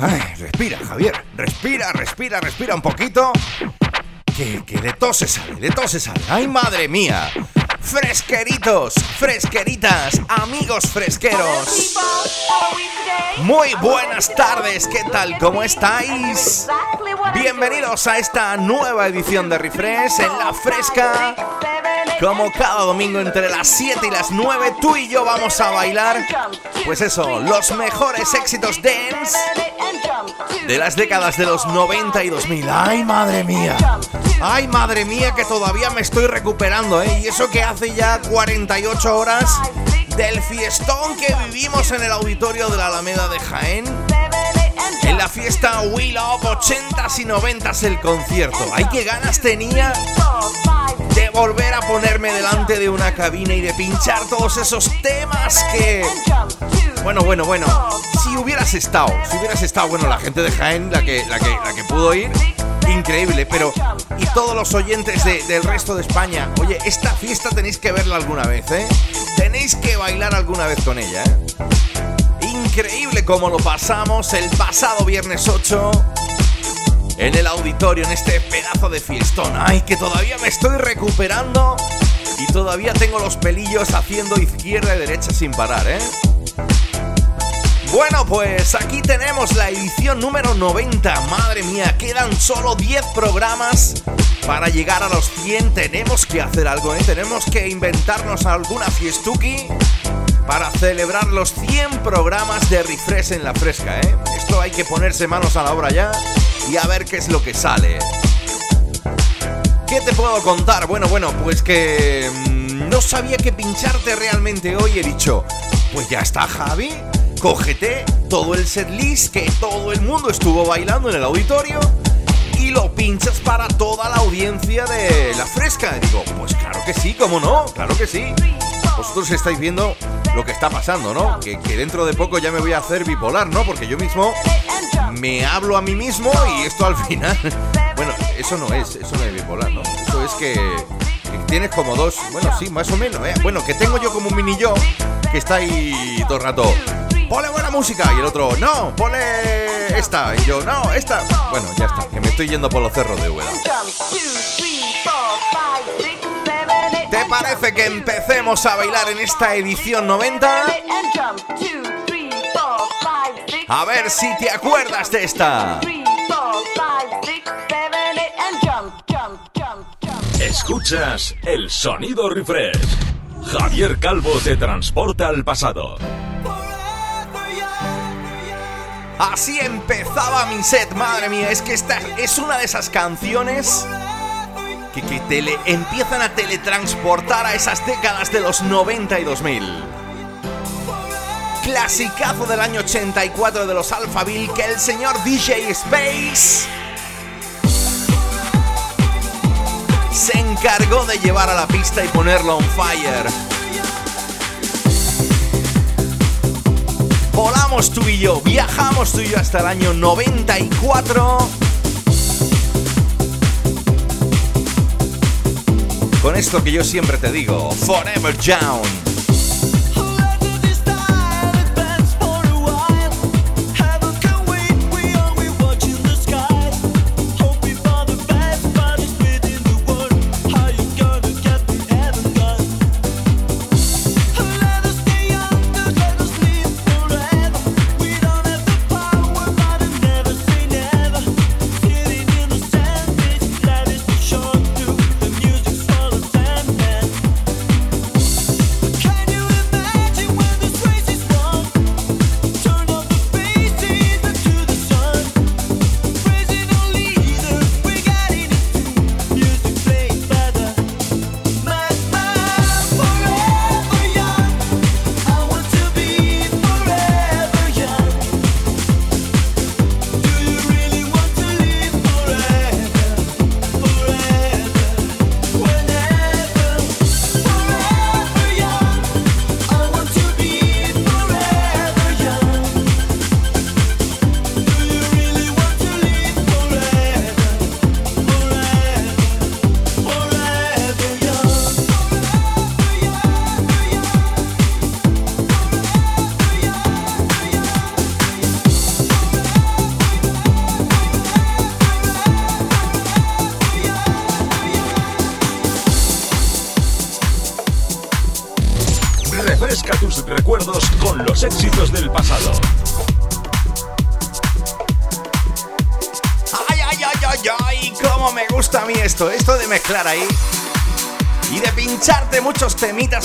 ay, respira, Javier. Respira, respira, respira un poquito. Que, que de tos se sale, de tos se sale. ¡Ay, madre mía! Fresqueritos, fresqueritas, amigos fresqueros. Muy buenas tardes, ¿qué tal? ¿Cómo estáis? Bienvenidos a esta nueva edición de Refresh en la fresca. Como cada domingo entre las 7 y las 9, tú y yo vamos a bailar, pues eso, los mejores éxitos dance de las décadas de los 90 y 2000. ¡Ay, madre mía! ¡Ay, madre mía, que todavía me estoy recuperando, eh! Y eso que hace ya 48 horas del fiestón que vivimos en el auditorio de la Alameda de Jaén. La fiesta We Love 80s y 90s el concierto. ¡Ay, qué ganas tenía de volver a ponerme delante de una cabina y de pinchar todos esos temas que... Bueno, bueno, bueno. Si hubieras estado, si hubieras estado, bueno, la gente de Jaén, la que, la que, la que pudo ir, increíble, pero... Y todos los oyentes de- del resto de España, oye, esta fiesta tenéis que verla alguna vez, ¿eh? Tenéis que bailar alguna vez con ella, ¿eh? Increíble como lo pasamos el pasado viernes 8 en el auditorio, en este pedazo de fiestón. Ay, que todavía me estoy recuperando y todavía tengo los pelillos haciendo izquierda y derecha sin parar, ¿eh? Bueno, pues aquí tenemos la edición número 90. Madre mía, quedan solo 10 programas para llegar a los 100. Tenemos que hacer algo, ¿eh? Tenemos que inventarnos alguna fiestuki para celebrar los 100 programas de Refresh en la fresca, ¿eh? Esto hay que ponerse manos a la obra ya y a ver qué es lo que sale. ¿Qué te puedo contar? Bueno, bueno, pues que mm, no sabía que pincharte realmente hoy. He dicho, pues ya está, Javi. Cógete todo el setlist que todo el mundo estuvo bailando en el auditorio y lo pinchas para toda la audiencia de la fresca. Digo, pues claro que sí, ¿cómo no? Claro que sí. Vosotros estáis viendo lo que está pasando, ¿no? Que, dentro de poco ya me voy a hacer bipolar, ¿no? Porque yo mismo me hablo a mí mismo y esto al final. Bueno, eso no es, eso no es bipolar, ¿no? Eso es que, tienes como dos, bueno, sí, más o menos, ¿eh? Bueno, que tengo yo como un mini yo que está ahí todo el rato. Ponle buena música y el otro, no, ponle esta y yo, no, esta. Bueno, ya está, que me estoy yendo por los cerros de Úbeda. ¿Te parece que empecemos a bailar en esta edición 90? A ver si te acuerdas de esta. Escuchas el sonido refresh. Javier Calvo te transporta al pasado. Así empezaba mi set, madre mía, es que esta es una de esas canciones que, que te le- empiezan a teletransportar a esas décadas de los 90 y 2000. Clasicazo del año 84 de los Alphaville que el señor DJ Space encargó de llevar a la pista y ponerlo on fire. Volamos tú y yo, viajamos tú y yo hasta el año 94. Con esto que yo siempre te digo, Forever Young.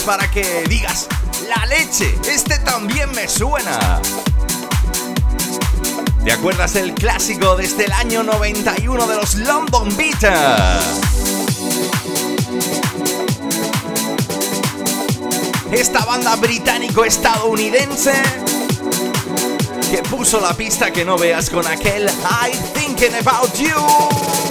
Para que digas, la leche, este también me suena. ¿Te acuerdas del clásico desde el año 91 de los London Beaters? Esta banda británico-estadounidense que puso la pista que no veas con aquel I Thinking About You.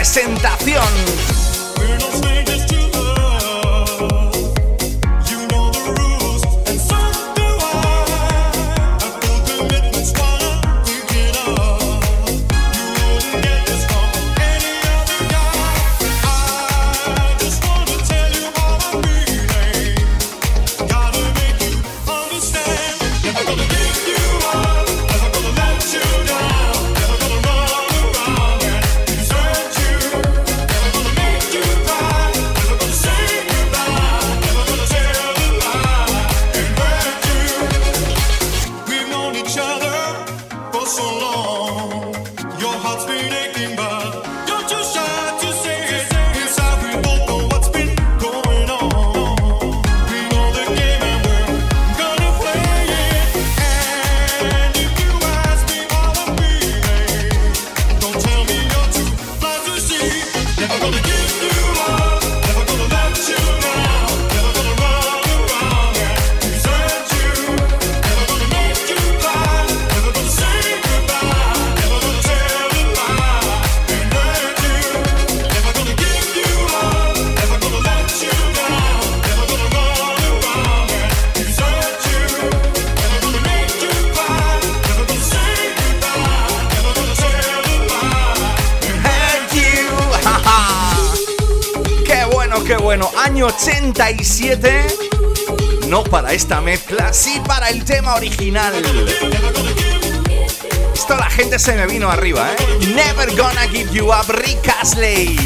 Tiene esta mezcla, sí para el tema original. Esto la gente se me vino arriba, ¿eh? Never gonna give you up, Rick Astley.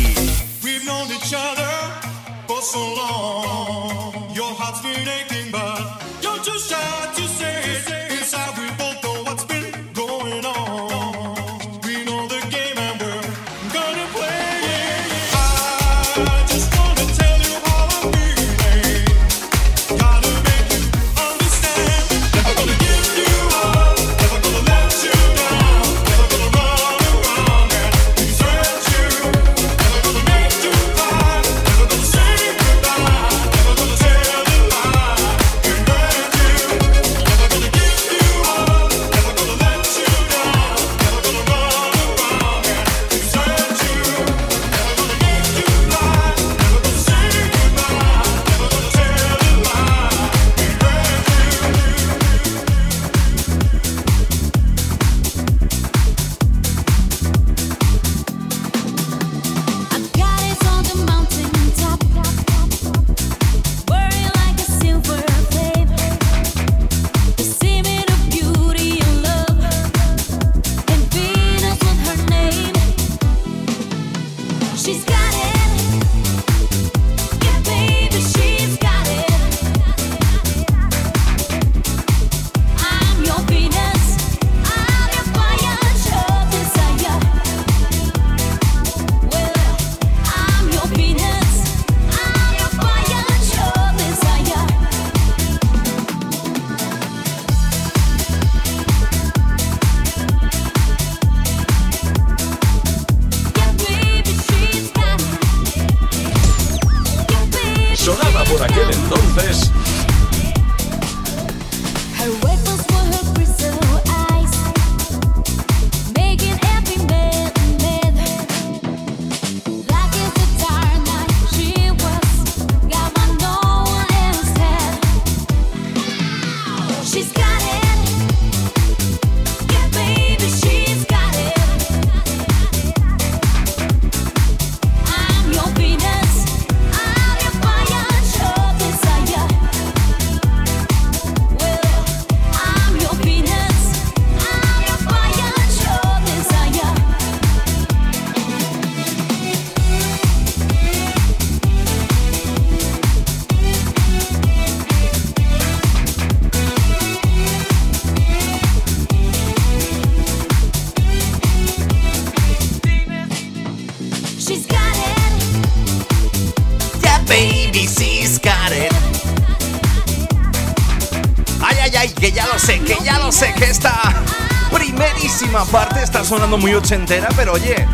Muy ochentera, pero oye.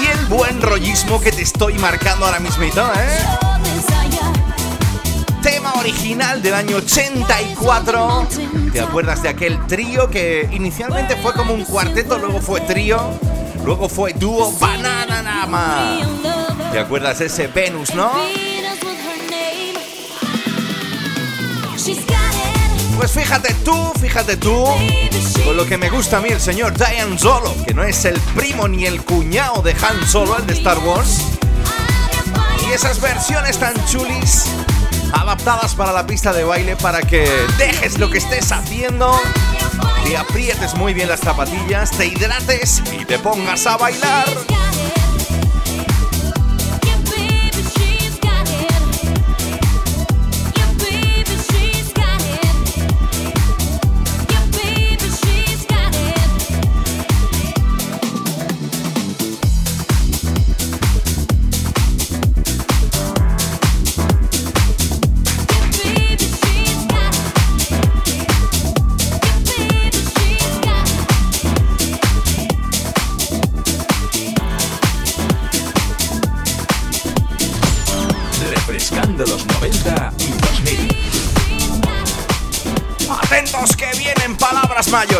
Y el buen rollismo que te estoy marcando ahora mismo, ¿eh? Tema original del año 84. ¿Te acuerdas de aquel trío que inicialmente fue como un cuarteto, luego fue trío, luego fue dúo Banana Nama? ¿Te acuerdas de ese Venus, no? Pues fíjate tú, fíjate tú, con lo que me gusta a mí el señor Diane Solo, que no es el primo ni el cuñado de Han Solo, el de Star Wars. Y esas versiones tan chulis, adaptadas para la pista de baile, para que dejes lo que estés haciendo, te aprietes muy bien las zapatillas, te hidrates y te pongas a bailar.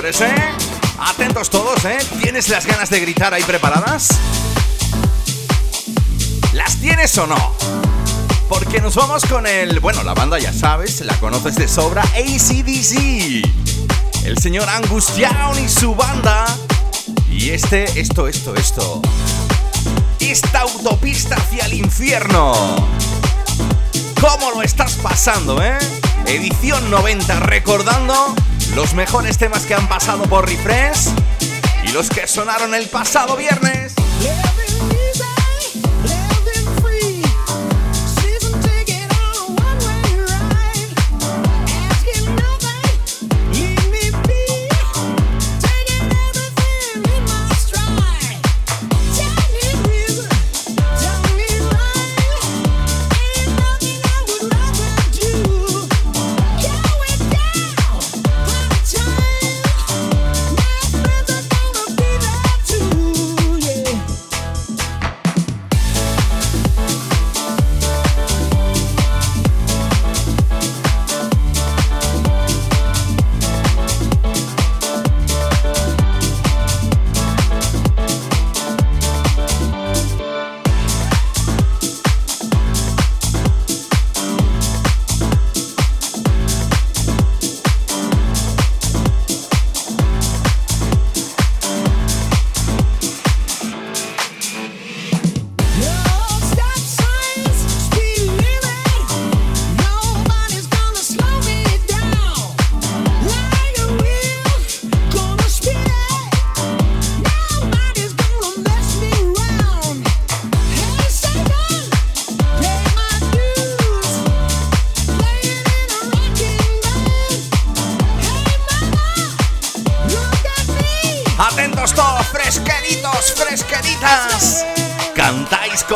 ¿Eh? Atentos todos, ¿eh? ¿Tienes las ganas de gritar ahí preparadas? ¿Las tienes o no? Porque nos vamos con el... Bueno, la banda ya sabes, la conoces de sobra, ACDC. El señor Angus Young y su banda. Y este, esto, esto, esto. Esta autopista hacia el infierno. ¿Cómo lo estás pasando, eh? Edición 90, recordando los mejores temas que han pasado por Refresh y los que sonaron el pasado viernes.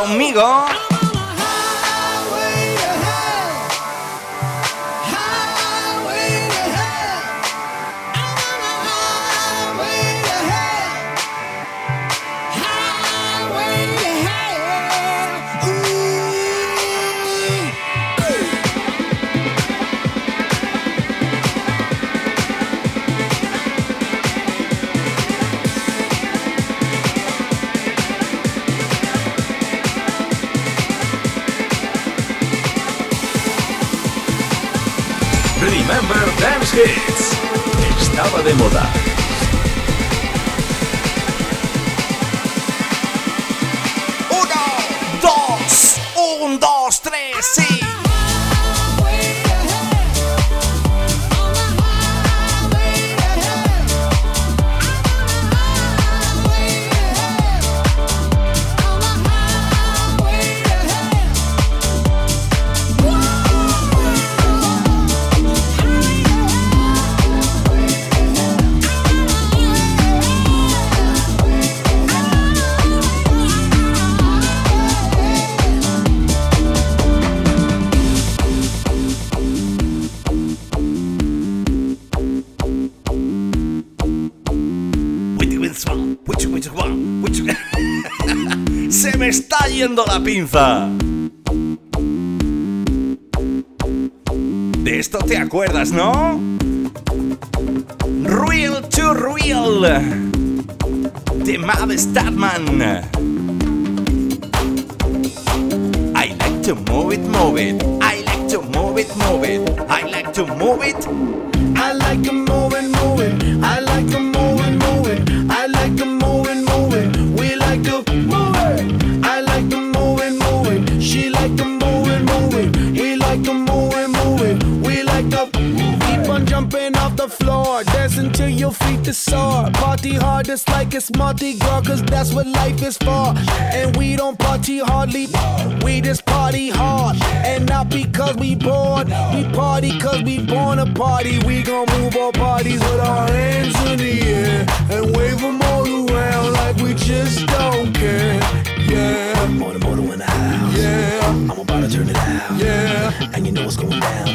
Se yendo la pinza. De esto te acuerdas, ¿no? Is for. And we don't party hardly, we just party hard. And not because we bored, we party cause we born a party. We gon' move our bodies with our hands in the air and wave them all around like we just don't care. Yeah, motor in the house. yeah, I'm about to turn it out. yeah. And you know what's going down.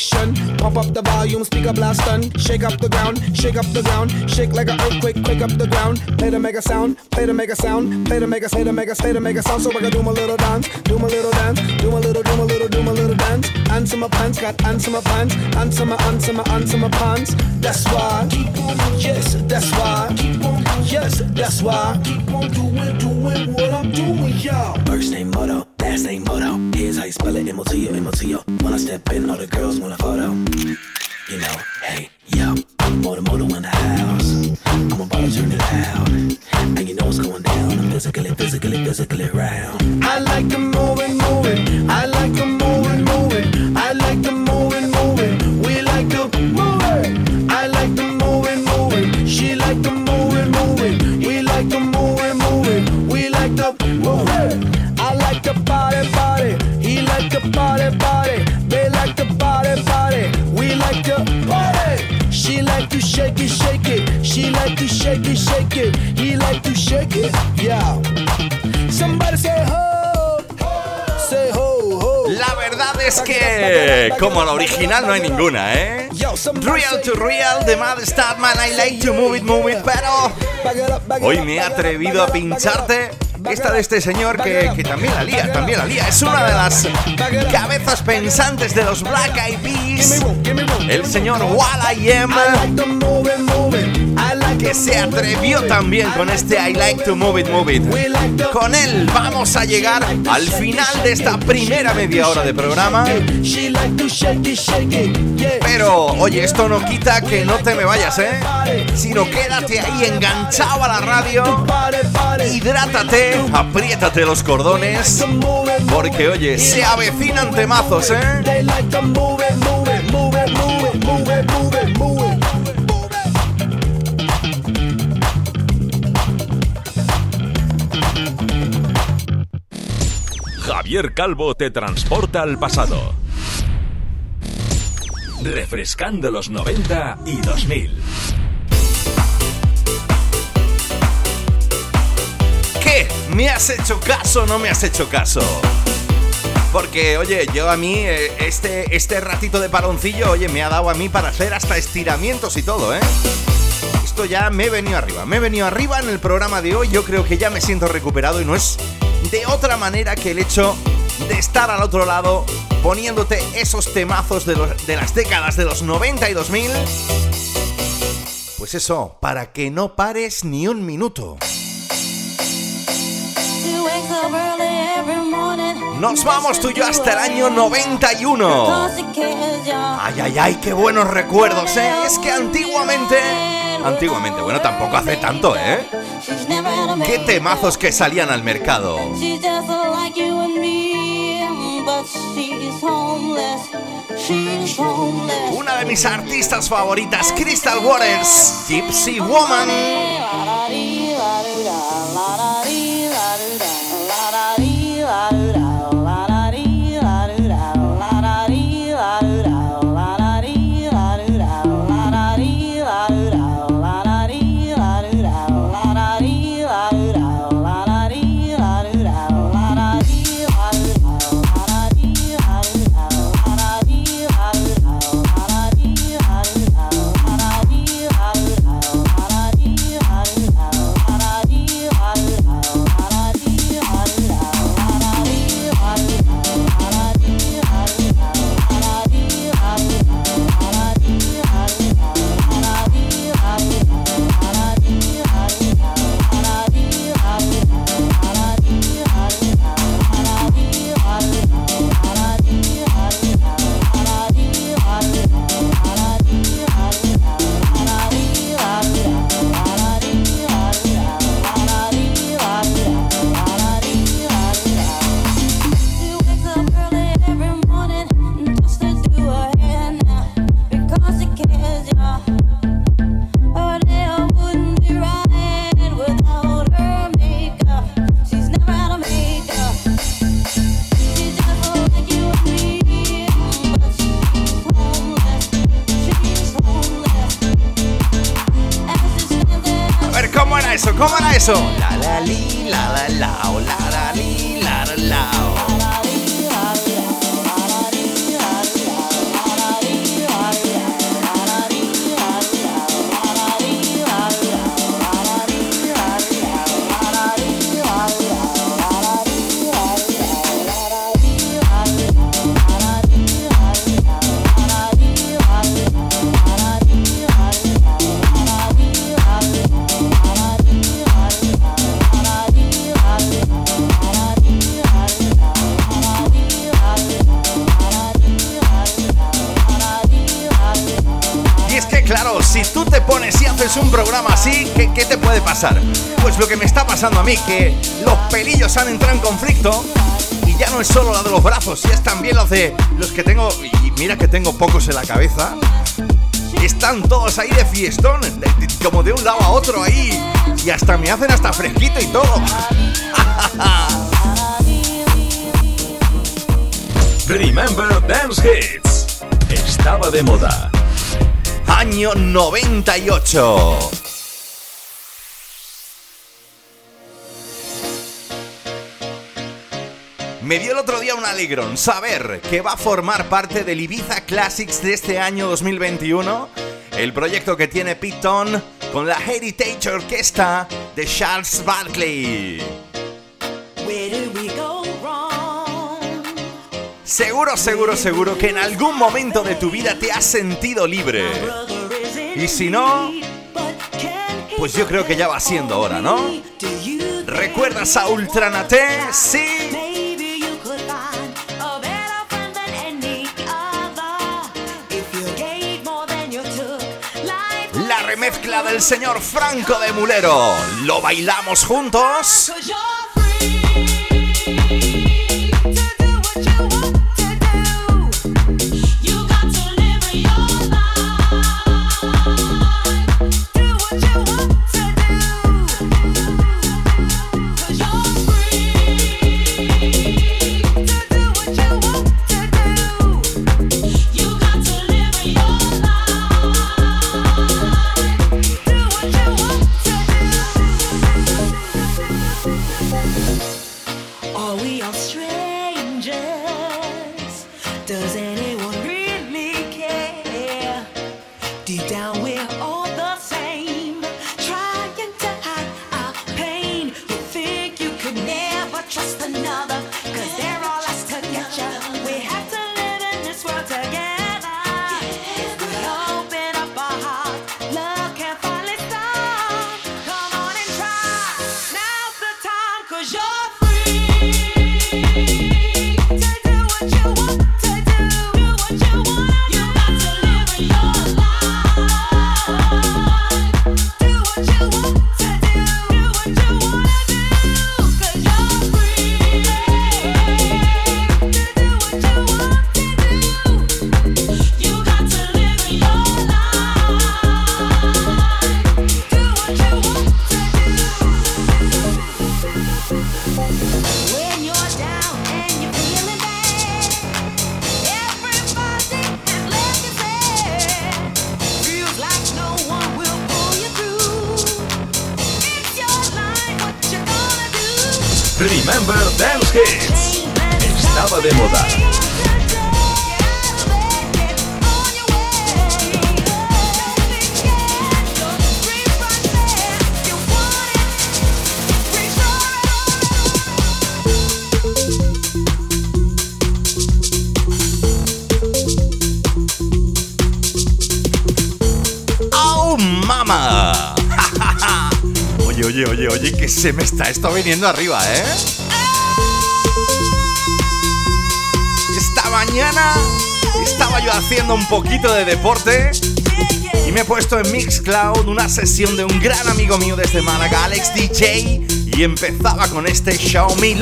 Big action. Pump up the volume, speaker blast done. Shake up the ground, shake up the ground. Shake like an earthquake, quake up the ground. Play to make a sound, play to make a sound. Play to make a, play to make a, play to make a sound. So I can do my little dance, do my little dance, do my little, do my little, do my little dance. Answer my pants, got answer my pants. Answer my, answer my, answer my pants. That's why. Keep on, yes, that's why. Keep on, yes, that's why. Keep on doing, doing what I'm doing, y'all. First name Moto, last name Moto. Here's how you spell it, M-O-T-O, M-O-T-O. When I step in, all the girls want a photo. You know, hey, yo, Moto Moto in the house. I'm about to turn it out. And you know what's going down. I'm physically, physically, physically round. I like it, move it. I like it. He like to shake it. Yeah. Somebody say ho. Say ho, ho. La verdad es que, como la original, no hay ninguna, ¿eh? Real to Real de Mad Statman, I like to move it, move it, pero hoy me he atrevido a pincharte esta de este señor que, que también la lía, también la lía. Es una de las cabezas pensantes de los Black Eyed Peas, el señor. Will.i.am, I like que se atrevió también con este I like to move it, move it. Con él vamos a llegar al final de esta primera media hora de programa. Pero, oye, esto no quita que no te me vayas, ¿eh? Sino quédate ahí enganchado a la radio. Hidrátate, apriétate los cordones. Porque, oye, se avecinan temazos, ¿eh? Javier Calvo te transporta al pasado. Refrescando los 90 y 2000. ¿Qué? ¿Me has hecho caso o no me has hecho caso? Porque, oye, yo a mí, eh, este, este ratito de paroncillo, oye, me ha dado a mí para hacer hasta estiramientos y todo, ¿eh? Esto ya me he venido arriba, me he venido arriba en el programa de hoy, yo creo que ya me siento recuperado y no es de otra manera que el hecho de estar al otro lado poniéndote esos temazos de, los- de las décadas de los 90 y 2000. Pues eso, para que no pares ni un minuto. Nos vamos tú y yo hasta el año 91. Ay, ay, ay, qué buenos recuerdos, ¿eh? Es que antiguamente... Antiguamente, bueno, tampoco hace tanto, ¿eh? Qué temazos que salían al mercado. Una de mis artistas favoritas, Crystal Waters, Gypsy Woman. Programa así, ¿qué, qué te puede pasar? Pues lo que me está pasando a mí, que los pelillos han entrado en conflicto y ya no es solo la de los brazos, es también los de los que tengo, y mira que tengo pocos en la cabeza, están todos ahí de fiestón, como de un lado a otro ahí, y hasta me hacen hasta fresquito y todo. Remember Dance Hits. Estaba de moda. Año 98. Me dio el otro día un alegrón saber que va a formar parte del Ibiza Classics de este año 2021, el proyecto que tiene Piton con la Heritage Orquesta de Charles Barkley. Seguro, seguro, seguro que en algún momento de tu vida te has sentido libre. Y si no, pues yo creo que ya va siendo hora, ¿no? ¿Recuerdas a Ultranate? Sí. La remezcla del señor Franco de Mulero. ¿Lo bailamos juntos? Remember Dance Hits. Estaba de moda. Que se me está esto viniendo arriba, ¿eh? Esta mañana estaba yo haciendo un poquito de deporte y me he puesto en Mixcloud una sesión de un gran amigo mío desde Málaga, Alex DJ, y empezaba con este Show Me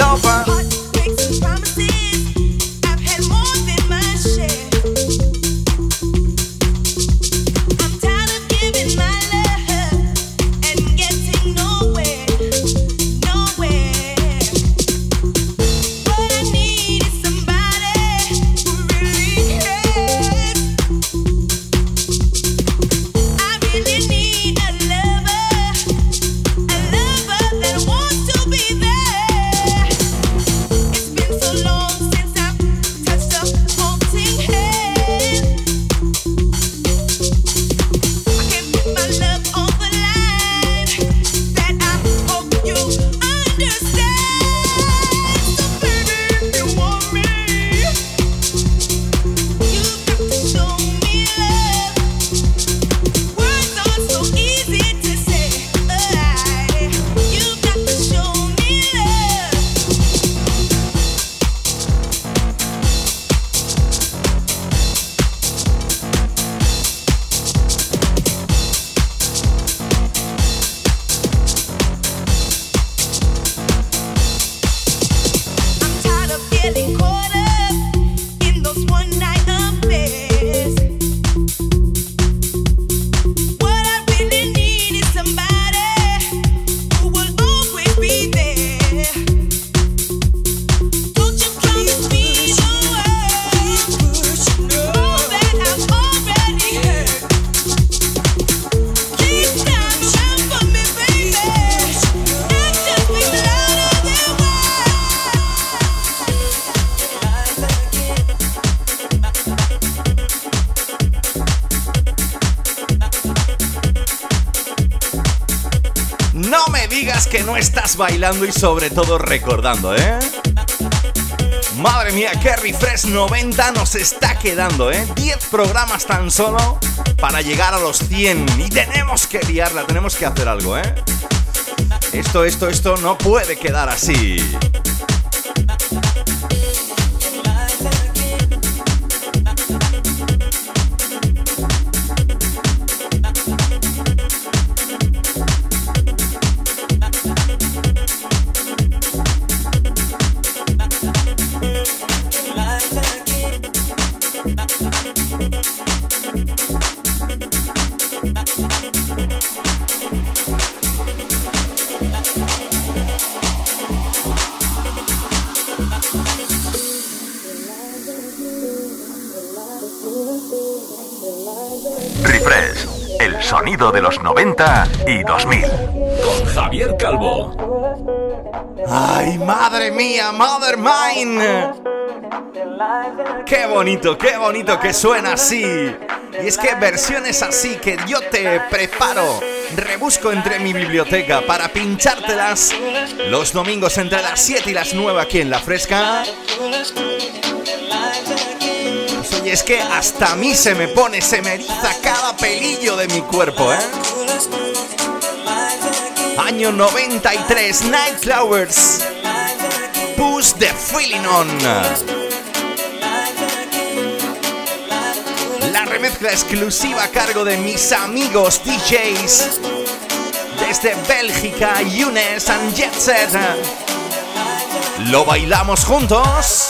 y sobre todo recordando, ¿eh? Madre mía, qué refresh 90 nos está quedando, ¿eh? 10 programas tan solo para llegar a los 100 y tenemos que liarla, tenemos que hacer algo, ¿eh? Esto, esto, esto no puede quedar así. Sonido de los 90 y 2000. Con Javier Calvo. ¡Ay, madre mía, mother mine! ¡Qué bonito, qué bonito que suena así! Y es que versiones así que yo te preparo, rebusco entre mi biblioteca para pinchártelas los domingos entre las 7 y las 9 aquí en La Fresca. Oye, es que hasta a mí se me pone, se me eriza cada pelillo de mi cuerpo, ¿eh? Año 93, Nightflowers. Push the feeling on. La remezcla exclusiva a cargo de mis amigos DJs desde Bélgica, Younes and Jet Set. ¿Lo bailamos juntos?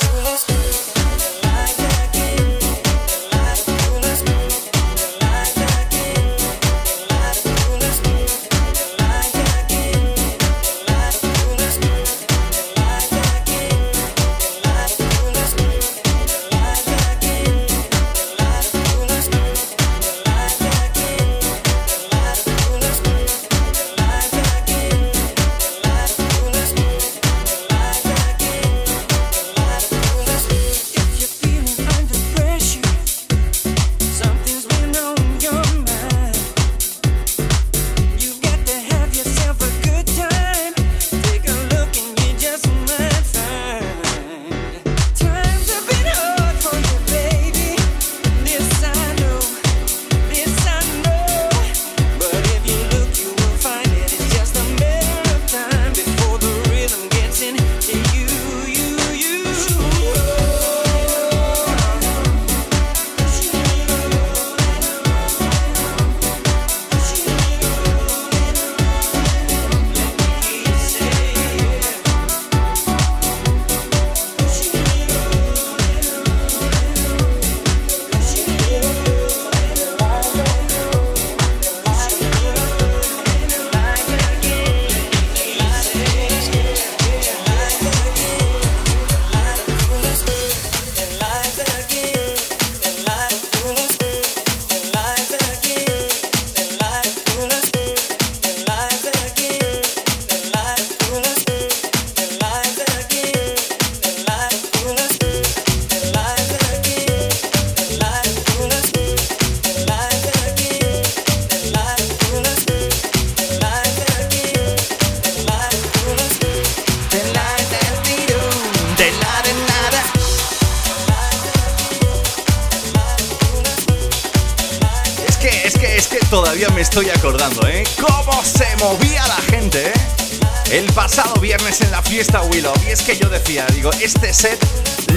Este set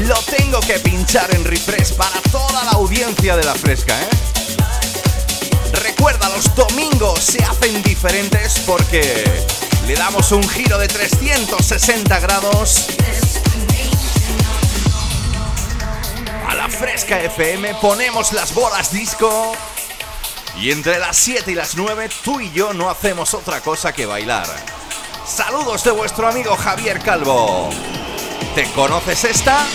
lo tengo que pinchar en refresh para toda la audiencia de la fresca, ¿eh? Recuerda, los domingos se hacen diferentes porque le damos un giro de 360 grados a la fresca FM, ponemos las bolas disco y entre las 7 y las 9 tú y yo no hacemos otra cosa que bailar. Saludos de vuestro amigo Javier Calvo. ¿Te conoces esta?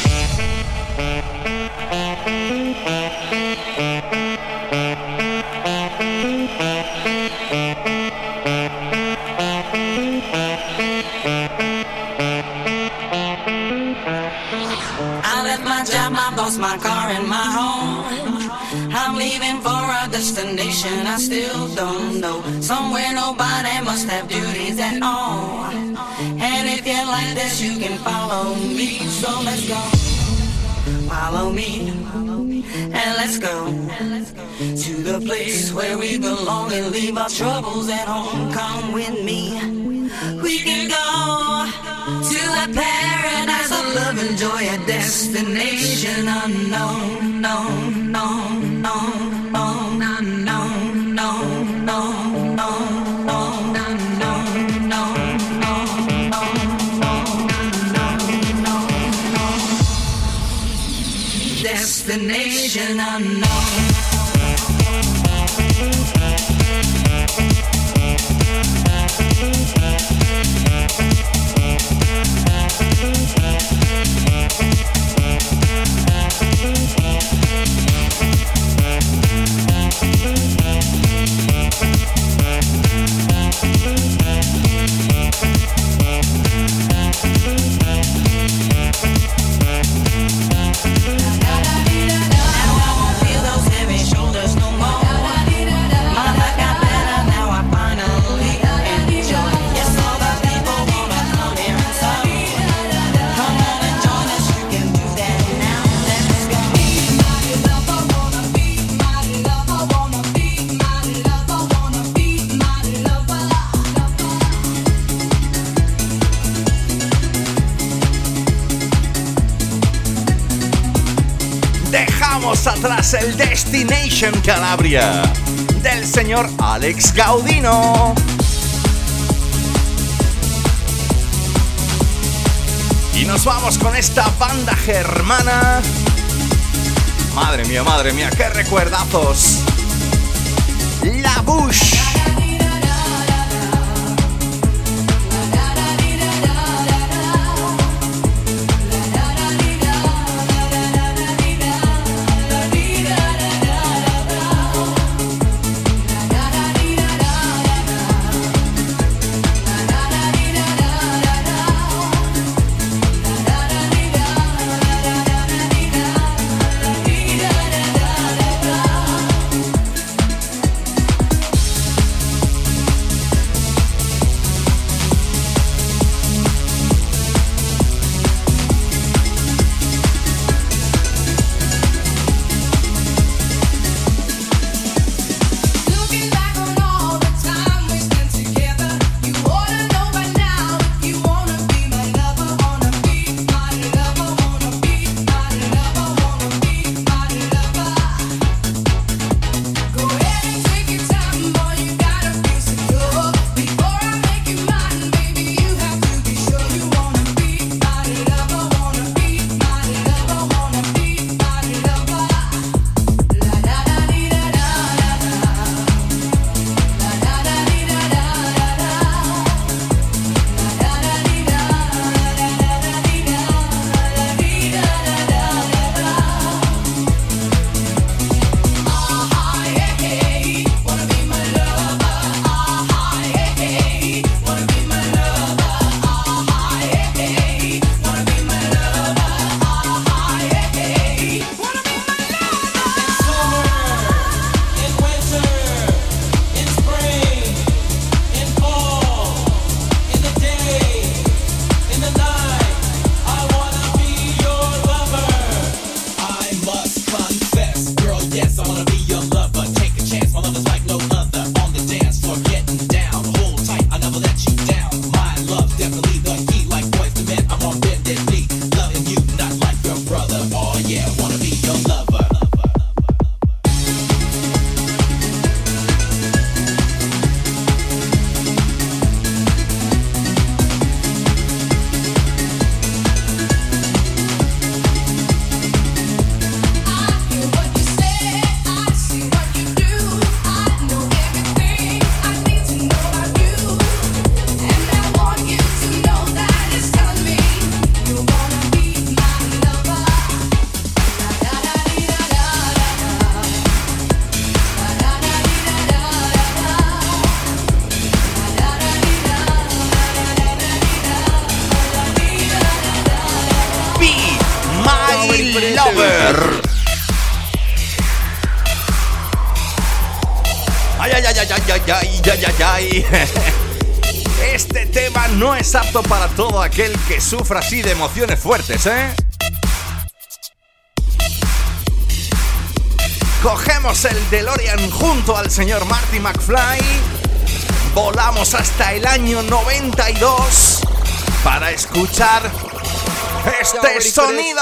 My car, and my home. I'm leaving for a destination I still don't know. Somewhere nobody must have duties at all. You like this, you can follow me. So let's go. Follow me. And let's go to the place where we belong and leave our troubles at home. Come with me. We can go to a paradise of love and joy, a destination unknown, known, known, destination Destination Calabria del señor Alex Gaudino. Y nos vamos con esta banda germana. Madre mía, madre mía, qué recuerdazos. La Bush. Aquel que sufra así de emociones fuertes, ¿eh? Cogemos el DeLorean junto al señor Marty McFly. Volamos hasta el año 92 para escuchar este sonido.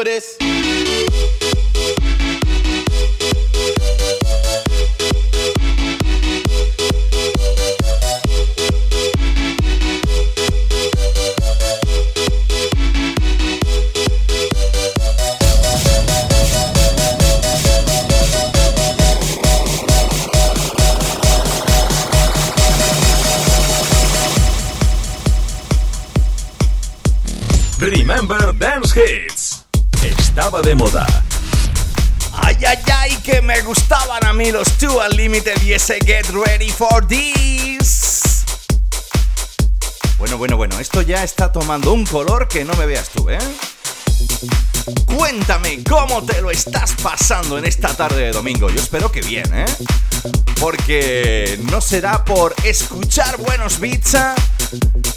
For this? Ese Get Ready for This. Bueno, bueno, bueno, esto ya está tomando un color que no me veas tú, ¿eh? Cuéntame cómo te lo estás pasando en esta tarde de domingo. Yo espero que bien, ¿eh? Porque no será por escuchar buenos beats ¿eh?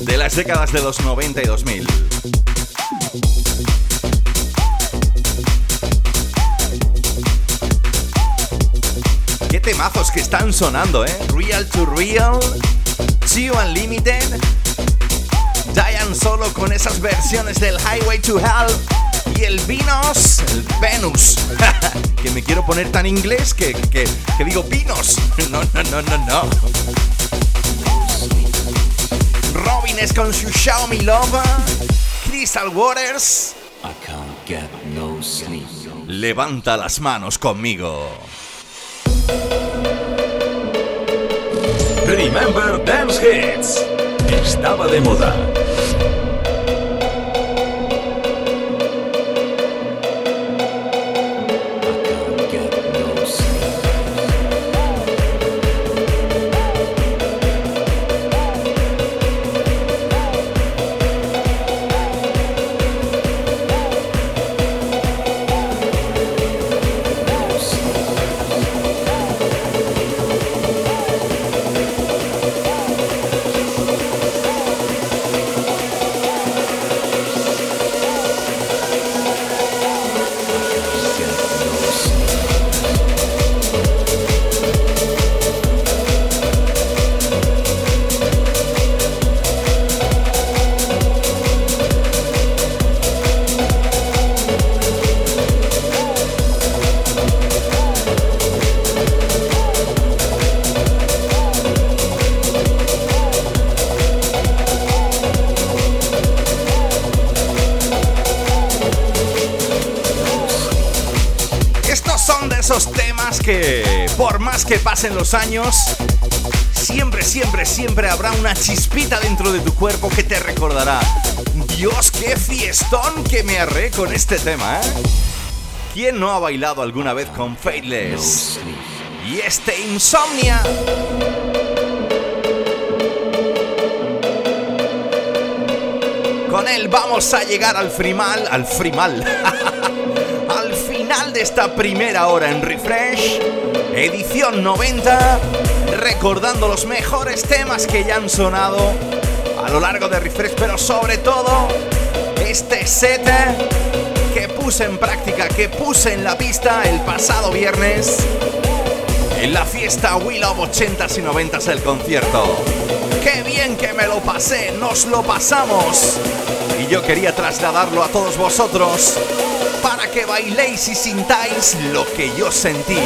de las décadas de los 90 y 2000. Temazos que están sonando, ¿eh? Real to Real, Two Unlimited, Diane solo con esas versiones del Highway to Hell y el Vinos, el Venus. que me quiero poner tan inglés que, que, que digo Vinos. No, no, no, no, no. Robin es con su Xiaomi Love, Crystal Waters. Levanta las manos conmigo. Remember Dance Hits. Estaba de moda. Pasen los años, siempre, siempre, siempre habrá una chispita dentro de tu cuerpo que te recordará. Dios, qué fiestón que me arré con este tema, ¿eh? ¿Quién no ha bailado alguna vez con Faithless? Y este Insomnia. Con él vamos a llegar al frimal, al frimal. de esta primera hora en Refresh, edición 90, recordando los mejores temas que ya han sonado a lo largo de Refresh, pero sobre todo este set que puse en práctica, que puse en la pista el pasado viernes en la fiesta We Love 80s y 90s el concierto. ¡Qué bien que me lo pasé! ¡Nos lo pasamos! Y yo quería trasladarlo a todos vosotros que bailéis y sintáis lo que yo sentí.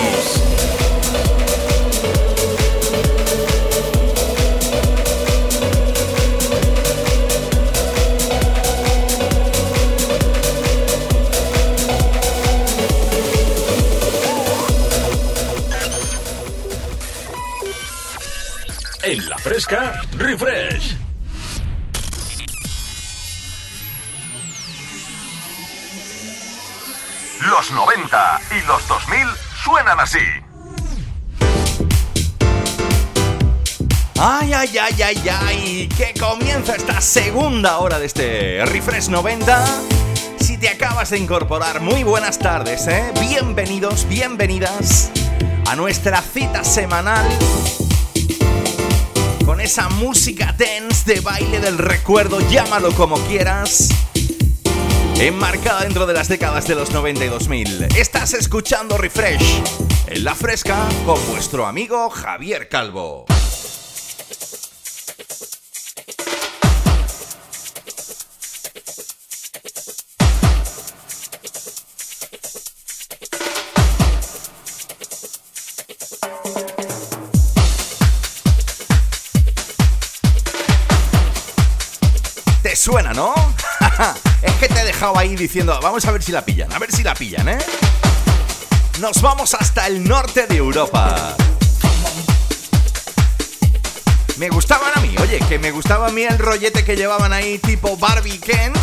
En la fresca, refresh. Ay, ay, ay, ay, ay, que comienza esta segunda hora de este Refresh 90. Si te acabas de incorporar, muy buenas tardes, ¿eh? Bienvenidos, bienvenidas a nuestra cita semanal con esa música dance de baile del recuerdo, llámalo como quieras, enmarcada dentro de las décadas de los 90 y 2000. Estás escuchando Refresh en la fresca con vuestro amigo Javier Calvo. Te suena, ¿no? es que te he dejado ahí diciendo, vamos a ver si la pillan, a ver si la pillan, ¿eh? Nos vamos hasta el norte de Europa. Me gustaban a mí, oye, que me gustaba a mí el rollete que llevaban ahí tipo Barbie Kent.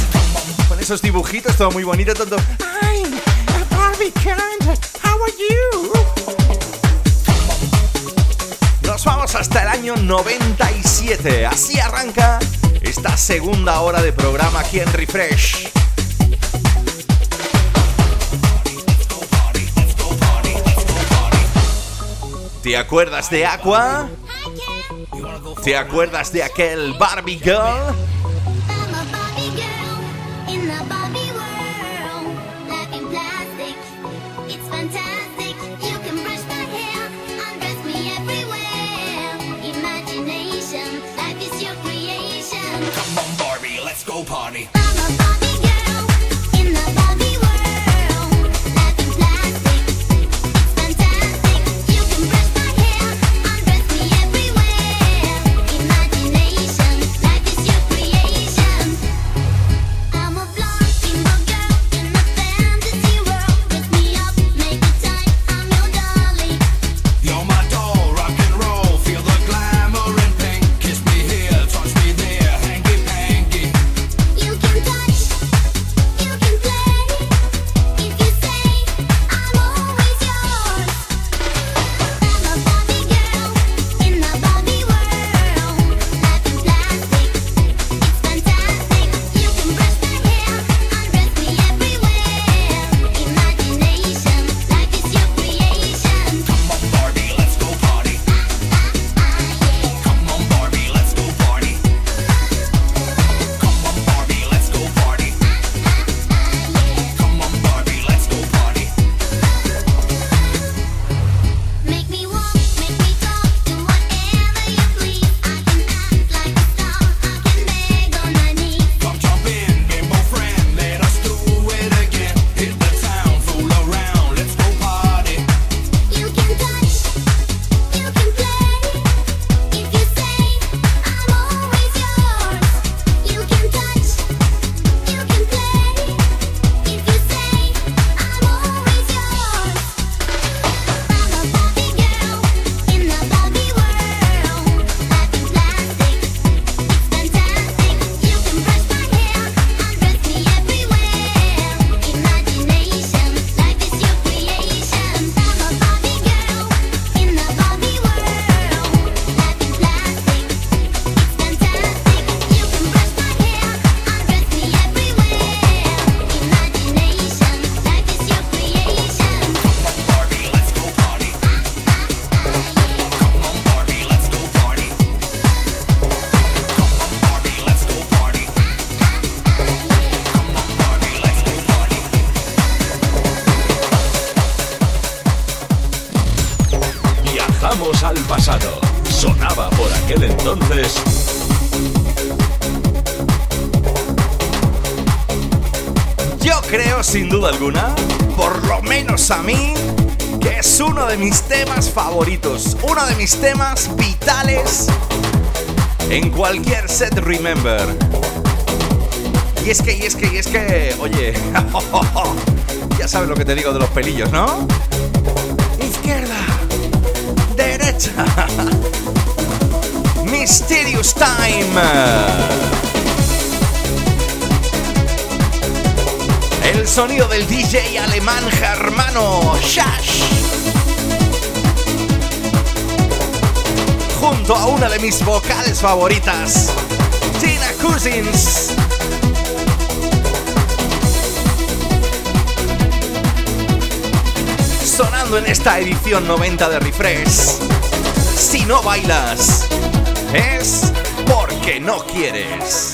Con esos dibujitos, todo muy bonito, todo. ¡Ay! Barbie Kent, how are you? Nos vamos hasta el año 97. Así arranca esta segunda hora de programa aquí en Refresh. ¿Te acuerdas de Aqua? ¿Te acuerdas de aquel Barbie Girl? lo que te digo de los pelillos, ¿no? Izquierda, derecha. Mysterious Time. El sonido del DJ alemán germano Shash. junto a una de mis vocales favoritas, Tina Cousins. sonando en esta edición 90 de Refresh. Si no bailas, es porque no quieres.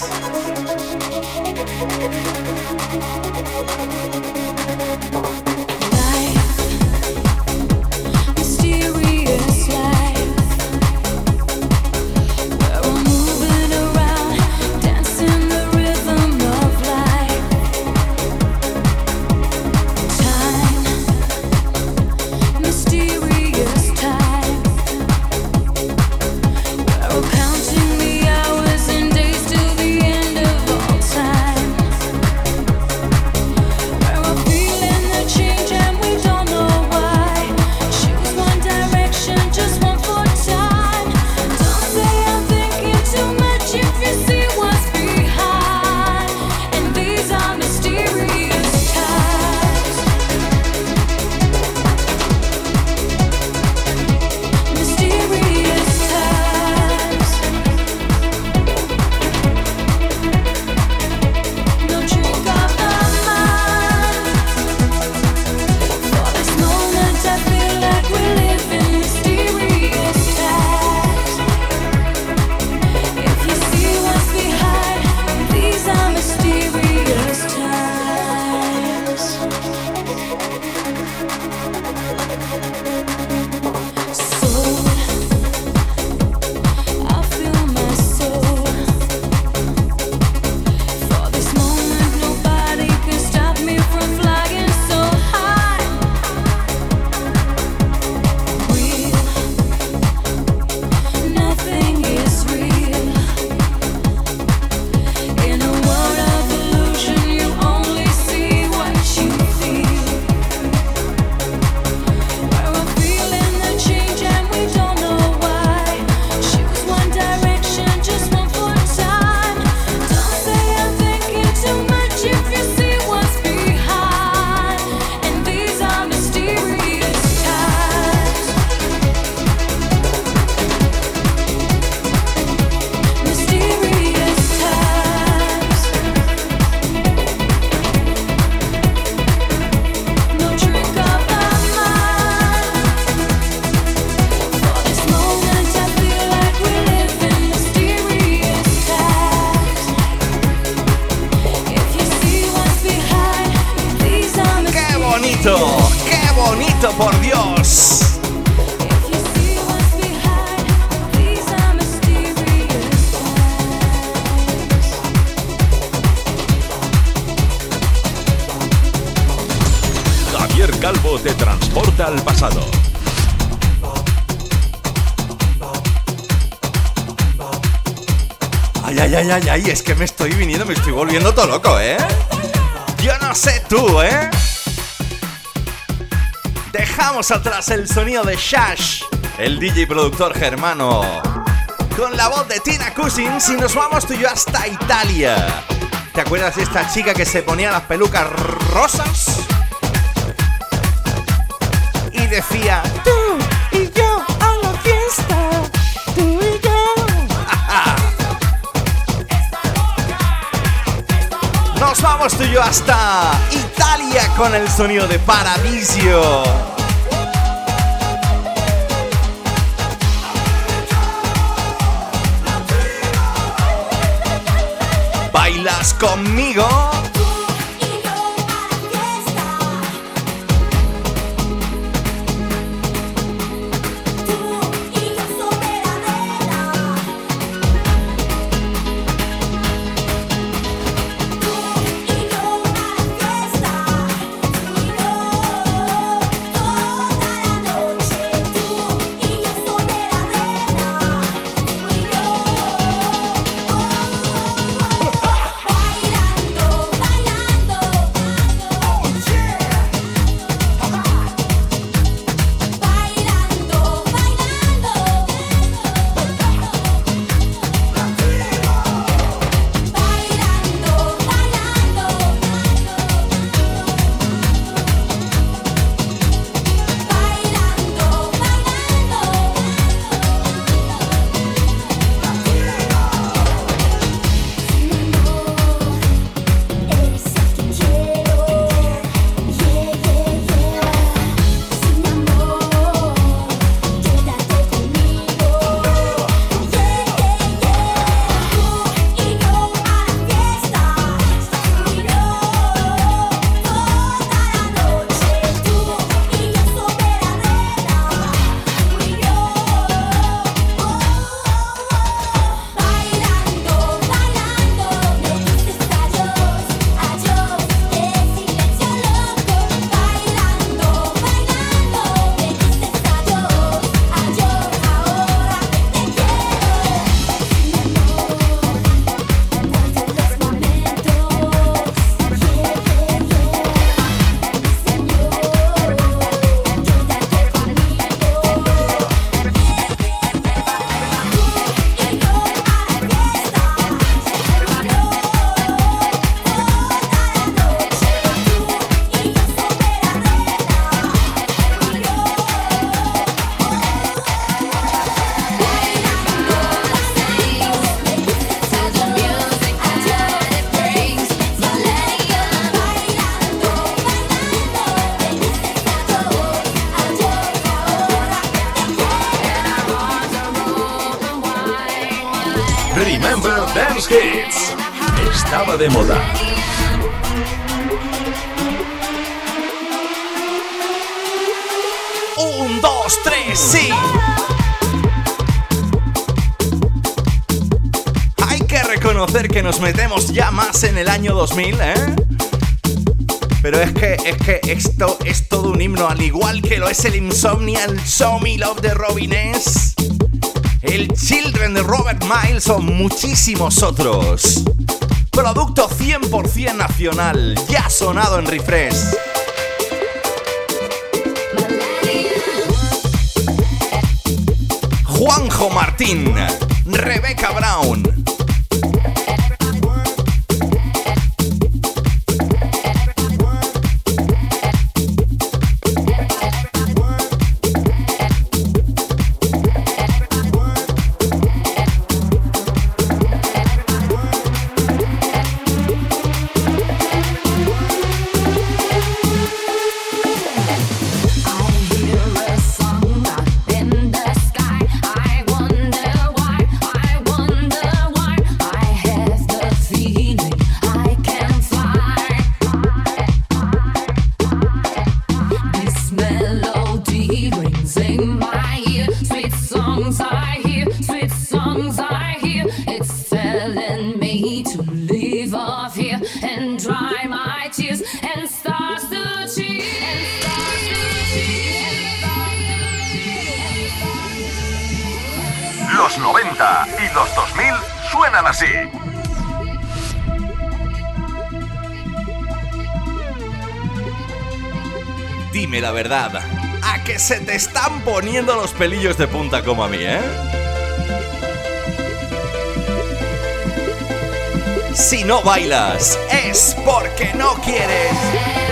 ay, ay, es que me estoy viniendo, me estoy volviendo todo loco, ¿eh? Yo no sé tú, ¿eh? Dejamos atrás el sonido de Shash, el DJ productor germano, con la voz de Tina Cousins y nos vamos tú y yo hasta Italia. ¿Te acuerdas de esta chica que se ponía las pelucas rosas? Gallo hasta Italia con el sonido de Paradiso. ¿Bailas conmigo? Metemos ya más en el año 2000, ¿eh? Pero es que, es que esto es todo un himno, al igual que lo es el Insomnia, el Show Me Love de Robin S., el Children de Robert Miles o muchísimos otros. Producto 100% nacional, ya sonado en refresh. Juanjo Martín, Rebeca Brown. Poniendo los pelillos de punta como a mí, eh? Si no bailas, es porque no quieres.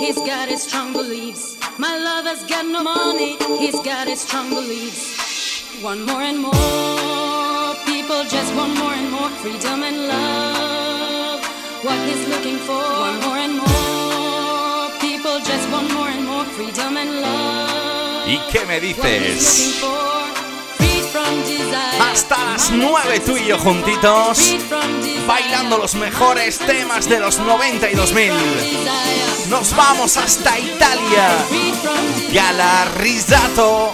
He's got his strong beliefs. My lover's got no money, he's got his strong beliefs. One more and more, people just want more and more freedom and love. What he's looking for, one more and more, people just want more and more freedom and love. ¿Y qué me What he's dices? Hasta las 9 tú y yo juntitos, bailando los mejores temas de los 90 y 2000. Nos vamos hasta Italia. Gala Risato.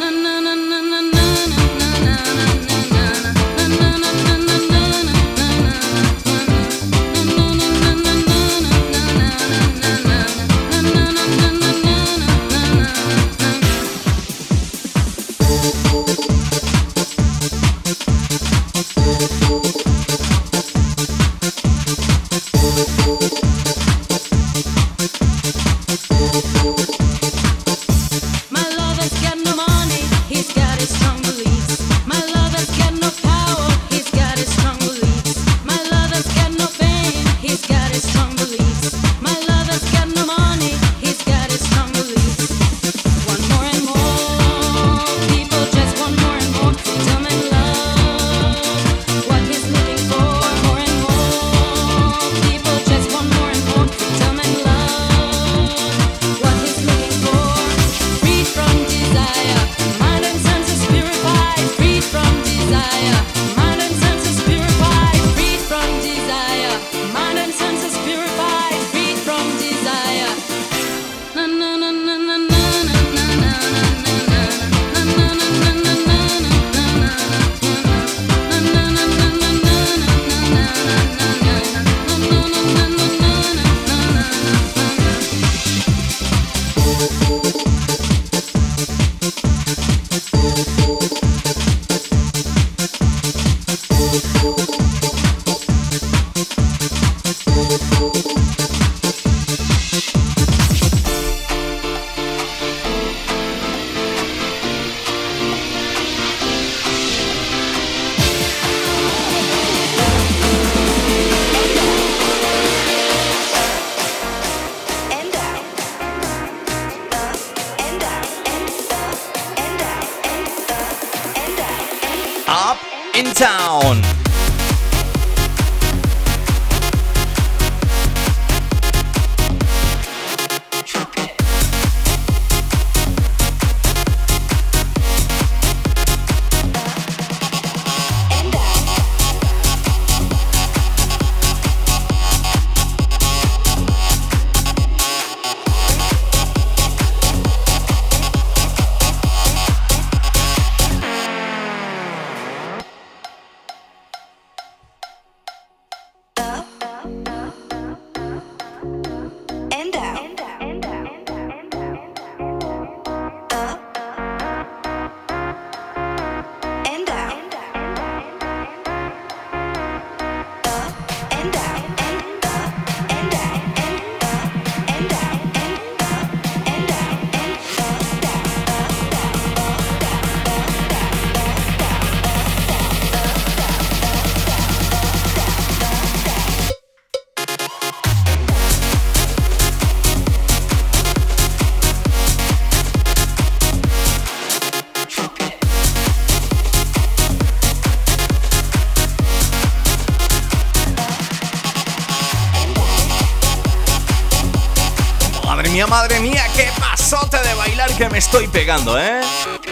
Estoy pegando, ¿eh?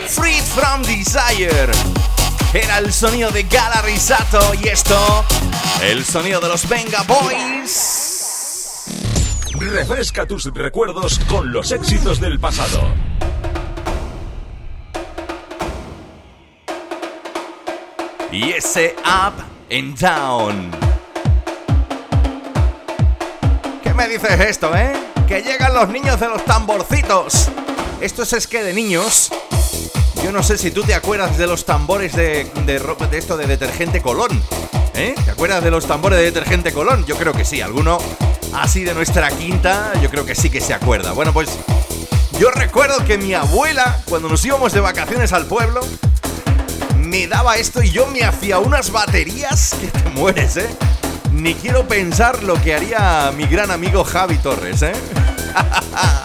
Free from Desire. Era el sonido de Gala Risato y esto, el sonido de los Venga Boys. Refresca tus recuerdos con los éxitos del pasado. Y ese Up and Down. ¿Qué me dices esto, eh? Que llegan los niños de los tamborcitos. Esto es que de niños. Yo no sé si tú te acuerdas de los tambores de, de, de esto de detergente Colón. ¿Eh? ¿Te acuerdas de los tambores de detergente Colón? Yo creo que sí. Alguno así de nuestra quinta, yo creo que sí que se acuerda. Bueno, pues yo recuerdo que mi abuela, cuando nos íbamos de vacaciones al pueblo, me daba esto y yo me hacía unas baterías que te mueres, ¿eh? Ni quiero pensar lo que haría mi gran amigo Javi Torres, ¿eh?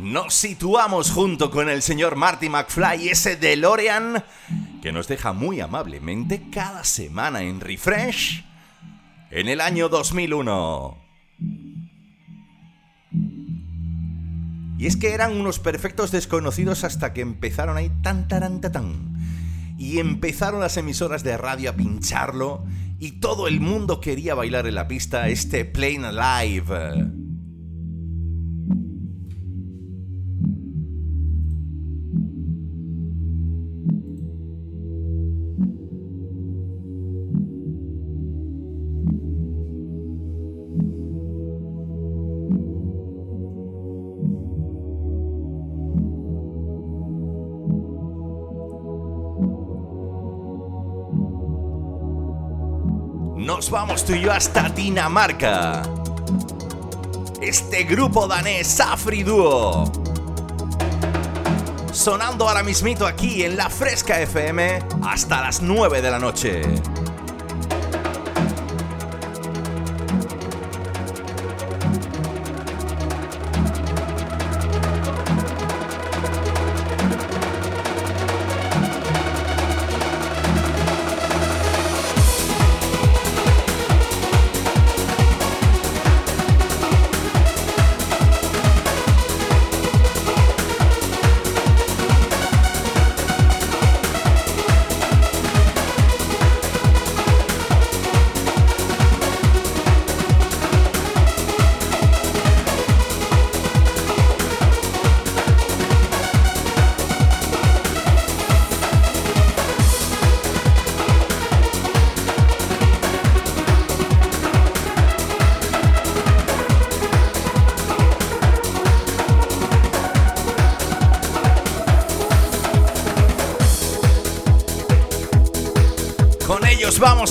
Nos situamos junto con el señor Marty McFly, ese DeLorean que nos deja muy amablemente cada semana en Refresh en el año 2001. Y es que eran unos perfectos desconocidos hasta que empezaron ahí tan taran ta, tan. Y empezaron las emisoras de radio a pincharlo y todo el mundo quería bailar en la pista este Plain Alive. Vamos tú y yo hasta Dinamarca. Este grupo danés Safri Duo. Sonando ahora mismito aquí en la Fresca FM hasta las 9 de la noche.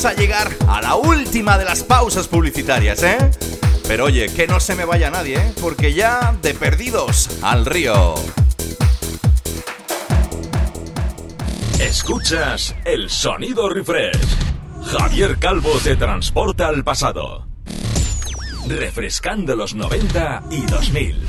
Vamos a llegar a la última de las pausas publicitarias, ¿eh? Pero oye, que no se me vaya nadie, ¿eh? Porque ya de perdidos al río. Escuchas el sonido refresh. Javier Calvo te transporta al pasado. Refrescando los 90 y 2000.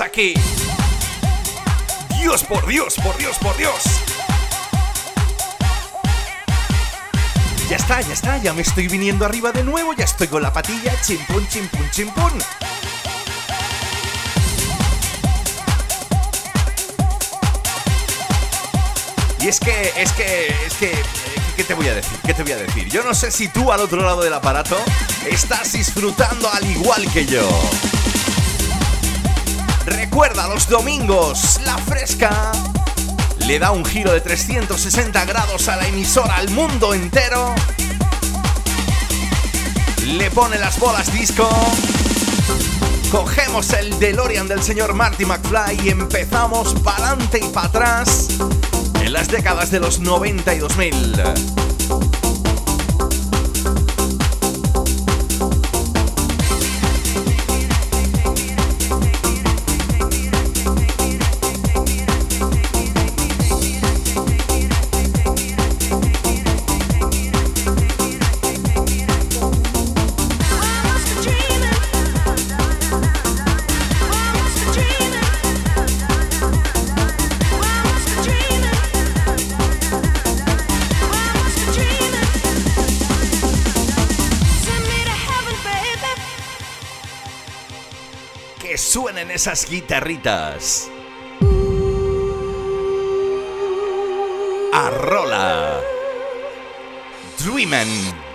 Aquí. Dios por Dios, por Dios, por Dios. Ya está, ya está, ya me estoy viniendo arriba de nuevo, ya estoy con la patilla, chimpún, chimpún, chimpún. Y es que, es que, es que, eh, ¿qué te voy a decir? ¿Qué te voy a decir? Yo no sé si tú al otro lado del aparato estás disfrutando al igual que yo. Recuerda los domingos, la fresca le da un giro de 360 grados a la emisora al mundo entero. Le pone las bolas disco. Cogemos el DeLorean del señor Marty McFly y empezamos para adelante y para atrás en las décadas de los 90 y 2000. Esas guitarritas. Arrola. Dreamen.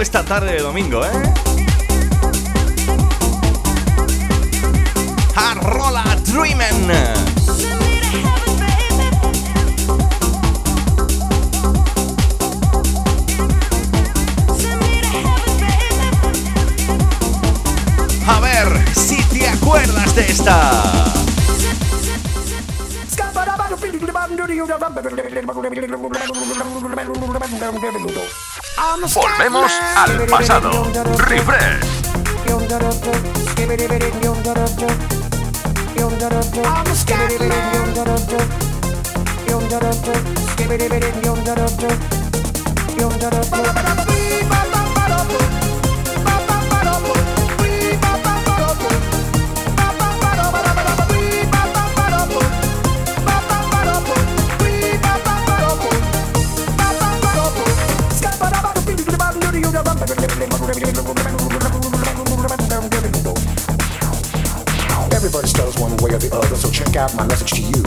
Esta tarde de domingo, ¿eh? Al pasado. Refresh. Out my message to you.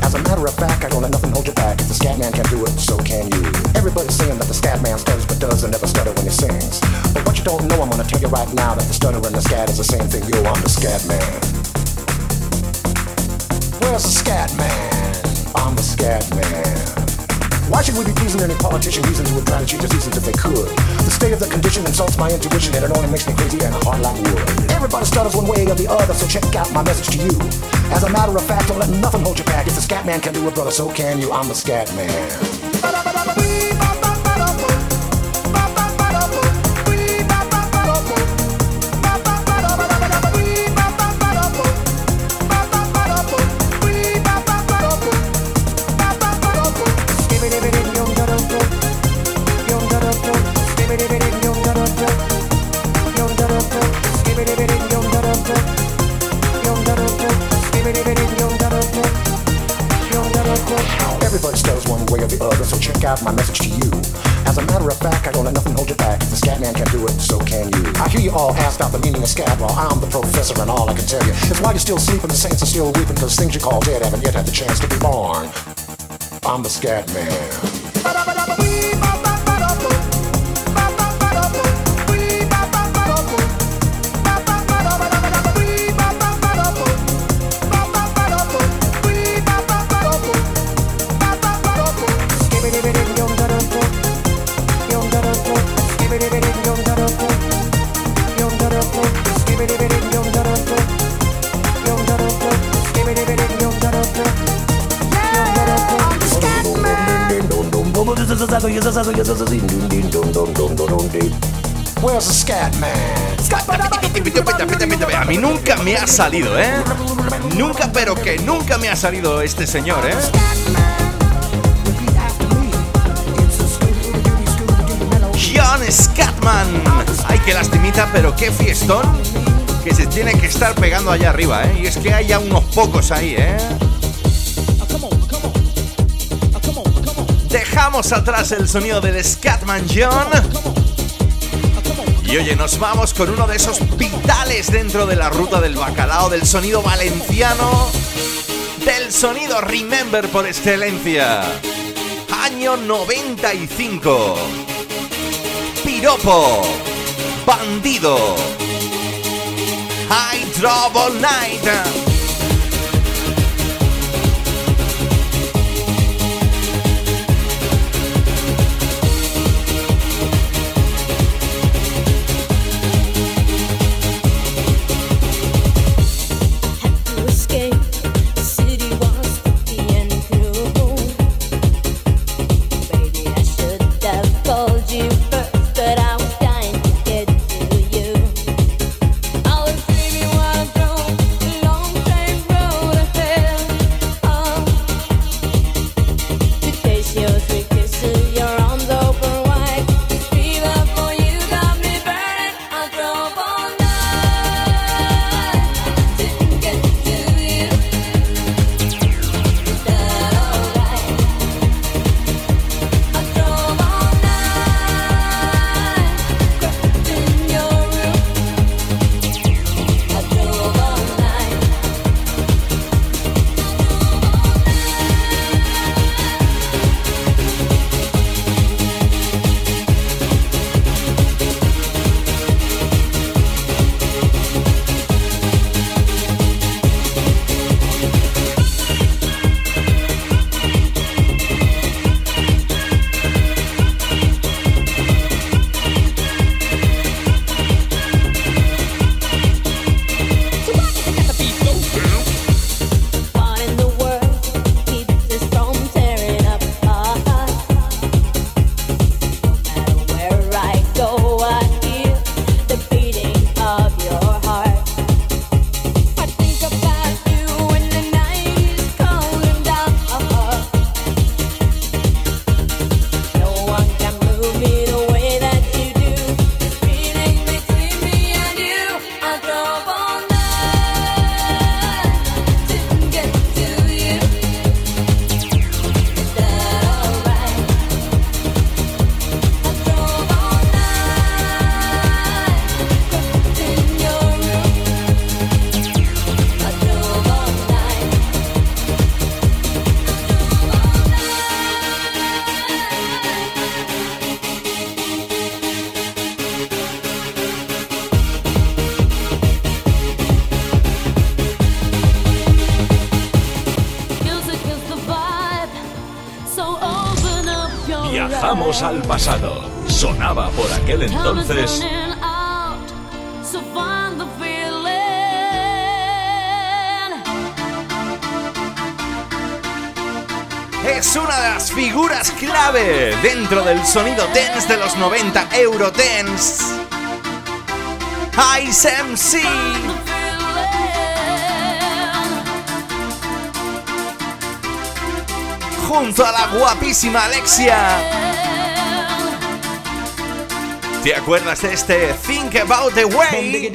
As a matter of fact, I don't let nothing hold you back. If the scat man can do it, so can you. Everybody's saying that the scat man stutters but does and never stutter when he sings. But what you don't know, I'm gonna tell you right now that the stutter and the scat is the same thing. Yo, I'm the scat man. Where's the scat man? I'm the scat man. Why should we be pleasing any politician reasons who would to cheat the seasons if they could? The state of the condition insults my intuition and it only makes me crazy and hard like wood. Everybody stutters one way or the other, so check out my message to you. As a matter of fact, don't let nothing hold you back. If the scat man can do it, brother, so can you. I'm the scat man. The other, so check out my message to you. As a matter of fact, I don't let nothing hold you back. If the scat man can do it, so can you. I hear you all ask out the meaning of scat, well, I'm the professor, and all I can tell you is why you're still sleeping, the saints are still weeping, because things you call dead haven't yet had the chance to be born. I'm the scat man. Where's the scat man? A mí nunca me ha salido, ¿eh? Nunca, pero que nunca me ha salido este señor, ¿eh? John Scatman. Ay, qué lastimita, pero qué fiestón que se tiene que estar pegando allá arriba, ¿eh? Y es que hay ya unos pocos ahí, ¿eh? Dejamos atrás el sonido del Scatman John. Y oye, nos vamos con uno de esos vitales dentro de la ruta del bacalao, del sonido valenciano, del sonido Remember por excelencia. Año 95. Piropo. Bandido. I all night. sonido dance de los 90, Eurodance. Ice MC. junto a la guapísima Alexia. ¿Te acuerdas de este Think About the Way?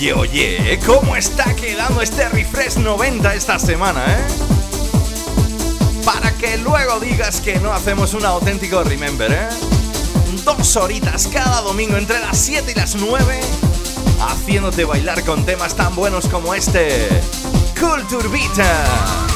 Oye, oye, ¿eh? ¿cómo está quedando este refresh 90 esta semana, eh? Para que luego digas que no hacemos un auténtico remember, eh. Dos horitas cada domingo entre las 7 y las 9, haciéndote bailar con temas tan buenos como este. Culture Vita.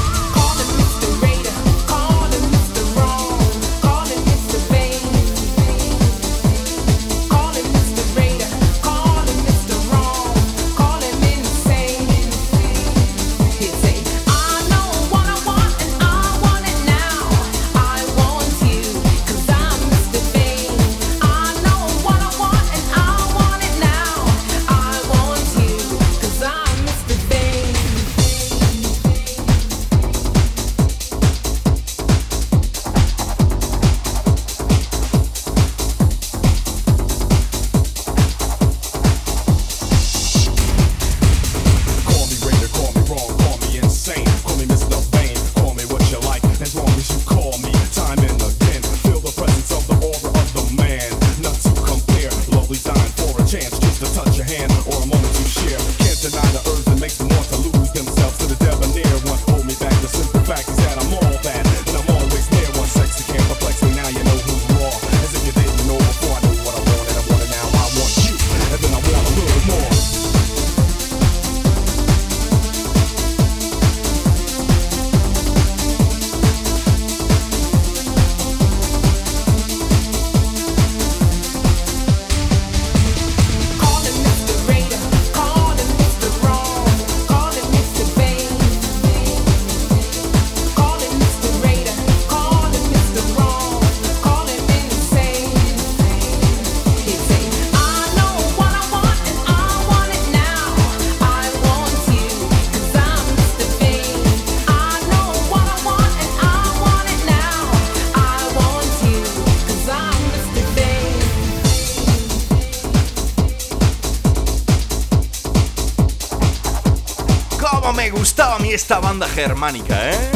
Esta banda germánica, ¿eh?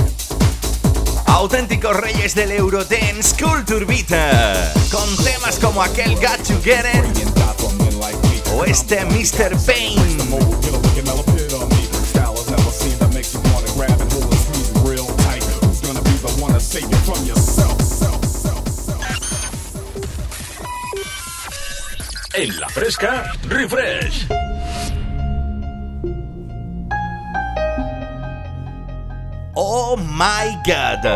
Auténticos reyes del Eurodance Culture Vita, con temas como aquel Got to Get It o este Mr. Pain. En la fresca, refresh. My god.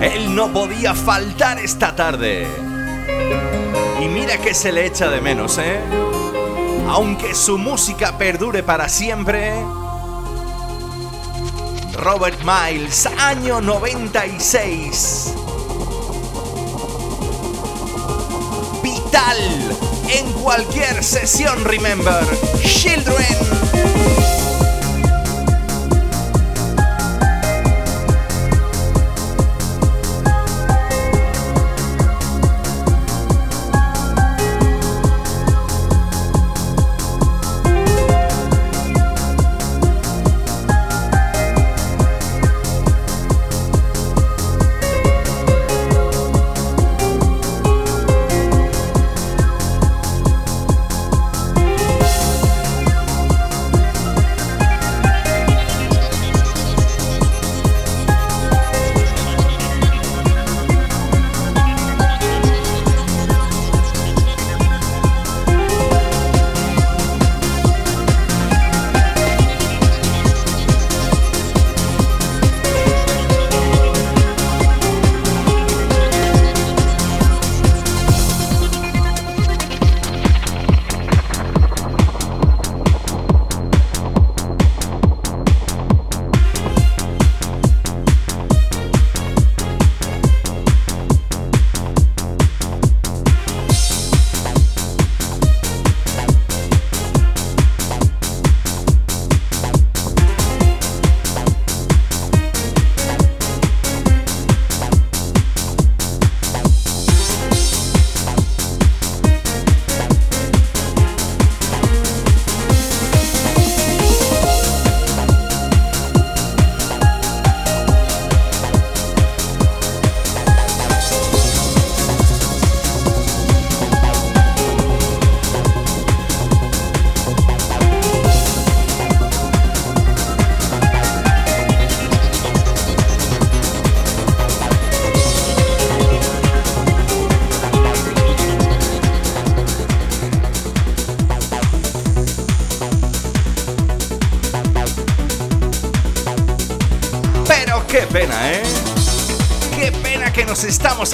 Él no podía faltar esta tarde. Y mira que se le echa de menos, ¿eh? Aunque su música perdure para siempre. Robert Miles, año 96. En cualquier sesión, remember. Children.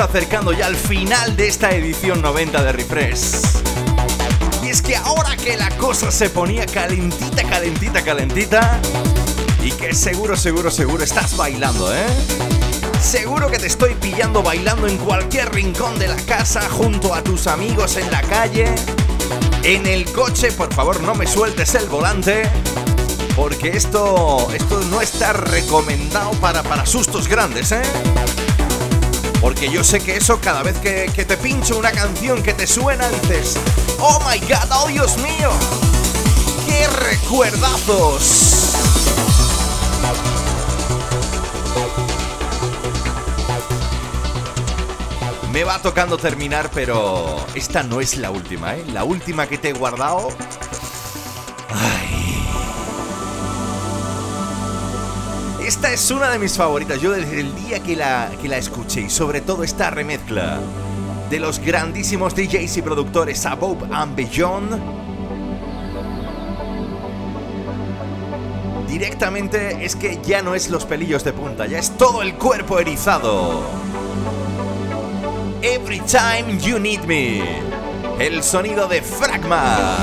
Acercando ya al final de esta edición 90 de Refresh. Y es que ahora que la cosa se ponía calentita, calentita, calentita, y que seguro, seguro, seguro estás bailando, ¿eh? Seguro que te estoy pillando bailando en cualquier rincón de la casa, junto a tus amigos en la calle, en el coche, por favor no me sueltes el volante, porque esto, esto no está recomendado para, para sustos grandes, ¿eh? Porque yo sé que eso cada vez que, que te pincho una canción que te suena dices, oh my god, oh Dios mío, qué recuerdazos. Me va tocando terminar, pero esta no es la última, ¿eh? La última que te he guardado. Esta es una de mis favoritas. Yo desde el día que la, que la escuché, y sobre todo esta remezcla de los grandísimos DJs y productores Above and Beyond. Directamente es que ya no es los pelillos de punta, ya es todo el cuerpo erizado. Every Time You Need Me. El sonido de Fragma.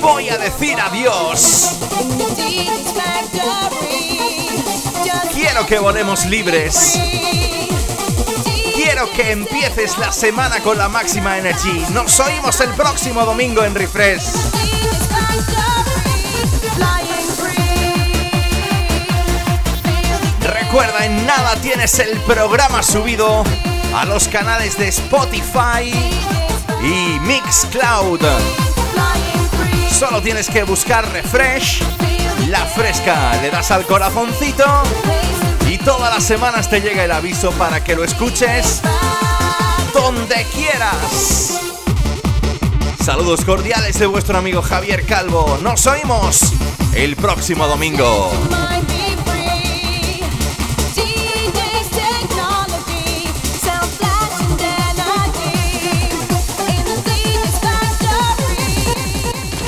Voy a decir adiós. Quiero que volemos libres. Quiero que empieces la semana con la máxima energy. Nos oímos el próximo domingo en Refresh. Recuerda, en nada tienes el programa subido a los canales de Spotify y Mixcloud. Solo tienes que buscar Refresh, la fresca, le das al corazoncito y todas las semanas te llega el aviso para que lo escuches donde quieras. Saludos cordiales de vuestro amigo Javier Calvo. Nos oímos el próximo domingo.